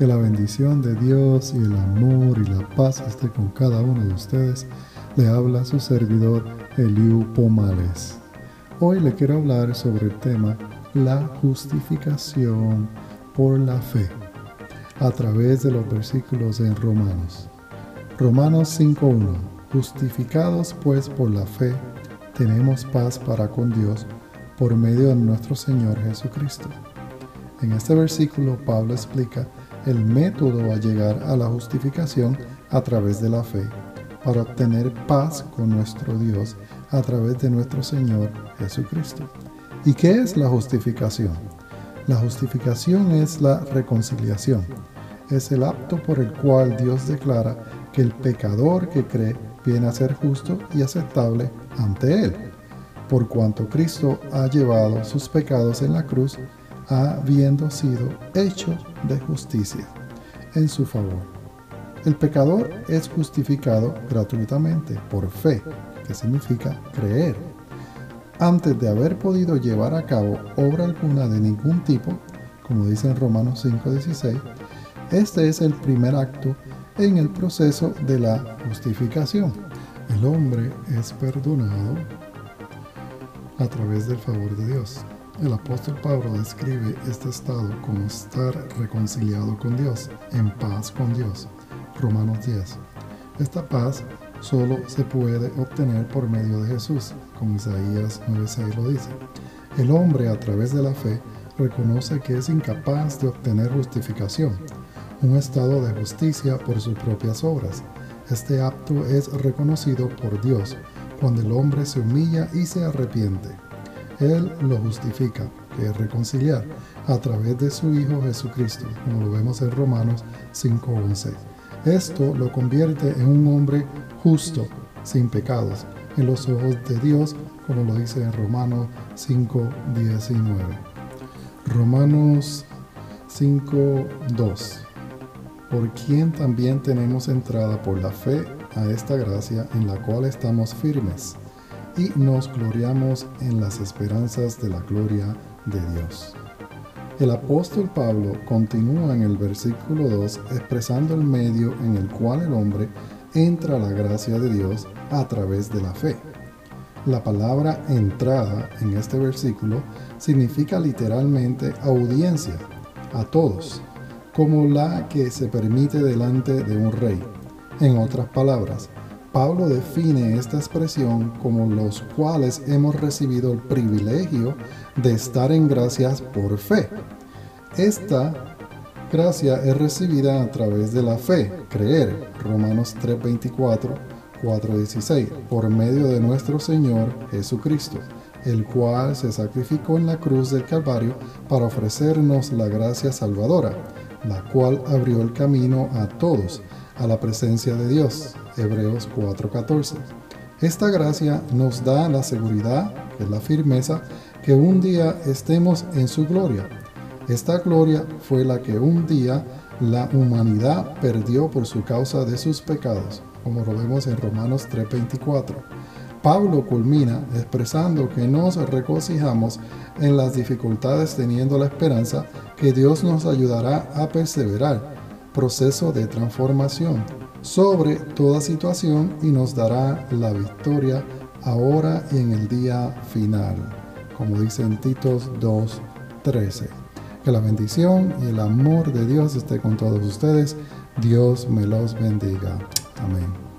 Que la bendición de Dios y el amor y la paz esté con cada uno de ustedes. Le habla su servidor Eliu Pomales. Hoy le quiero hablar sobre el tema la justificación por la fe a través de los versículos en Romanos. Romanos 5.1 Justificados pues por la fe, tenemos paz para con Dios por medio de nuestro Señor Jesucristo. En este versículo Pablo explica el método a llegar a la justificación a través de la fe, para obtener paz con nuestro Dios a través de nuestro Señor Jesucristo. ¿Y qué es la justificación? La justificación es la reconciliación. Es el acto por el cual Dios declara que el pecador que cree viene a ser justo y aceptable ante Él, por cuanto Cristo ha llevado sus pecados en la cruz, habiendo sido hecho de justicia en su favor. El pecador es justificado gratuitamente por fe, que significa creer. Antes de haber podido llevar a cabo obra alguna de ningún tipo, como dice en Romanos 5:16, este es el primer acto en el proceso de la justificación. El hombre es perdonado a través del favor de Dios. El apóstol Pablo describe este estado como estar reconciliado con Dios, en paz con Dios. Romanos 10. Esta paz solo se puede obtener por medio de Jesús, como Isaías 9:6 lo dice. El hombre a través de la fe reconoce que es incapaz de obtener justificación, un estado de justicia por sus propias obras. Este acto es reconocido por Dios cuando el hombre se humilla y se arrepiente. Él lo justifica, que es reconciliar, a través de su Hijo Jesucristo, como lo vemos en Romanos 5:11. Esto lo convierte en un hombre justo, sin pecados, en los ojos de Dios, como lo dice en Romanos 5:19. Romanos 5:2 por quien también tenemos entrada por la fe a esta gracia en la cual estamos firmes y nos gloriamos en las esperanzas de la gloria de Dios. El apóstol Pablo continúa en el versículo 2 expresando el medio en el cual el hombre entra a la gracia de Dios a través de la fe. La palabra entrada en este versículo significa literalmente audiencia a todos, como la que se permite delante de un rey. En otras palabras, Pablo define esta expresión como los cuales hemos recibido el privilegio de estar en gracias por fe. Esta gracia es recibida a través de la fe, creer, Romanos 3:24, 4:16, por medio de nuestro Señor Jesucristo, el cual se sacrificó en la cruz del Calvario para ofrecernos la gracia salvadora la cual abrió el camino a todos a la presencia de Dios. Hebreos 4:14. Esta gracia nos da la seguridad, que es la firmeza, que un día estemos en su gloria. Esta gloria fue la que un día la humanidad perdió por su causa de sus pecados, como lo vemos en Romanos 3:24. Pablo culmina expresando que nos regocijamos en las dificultades teniendo la esperanza que Dios nos ayudará a perseverar, proceso de transformación, sobre toda situación y nos dará la victoria ahora y en el día final, como dice en Titos 2.13. Que la bendición y el amor de Dios esté con todos ustedes. Dios me los bendiga. Amén.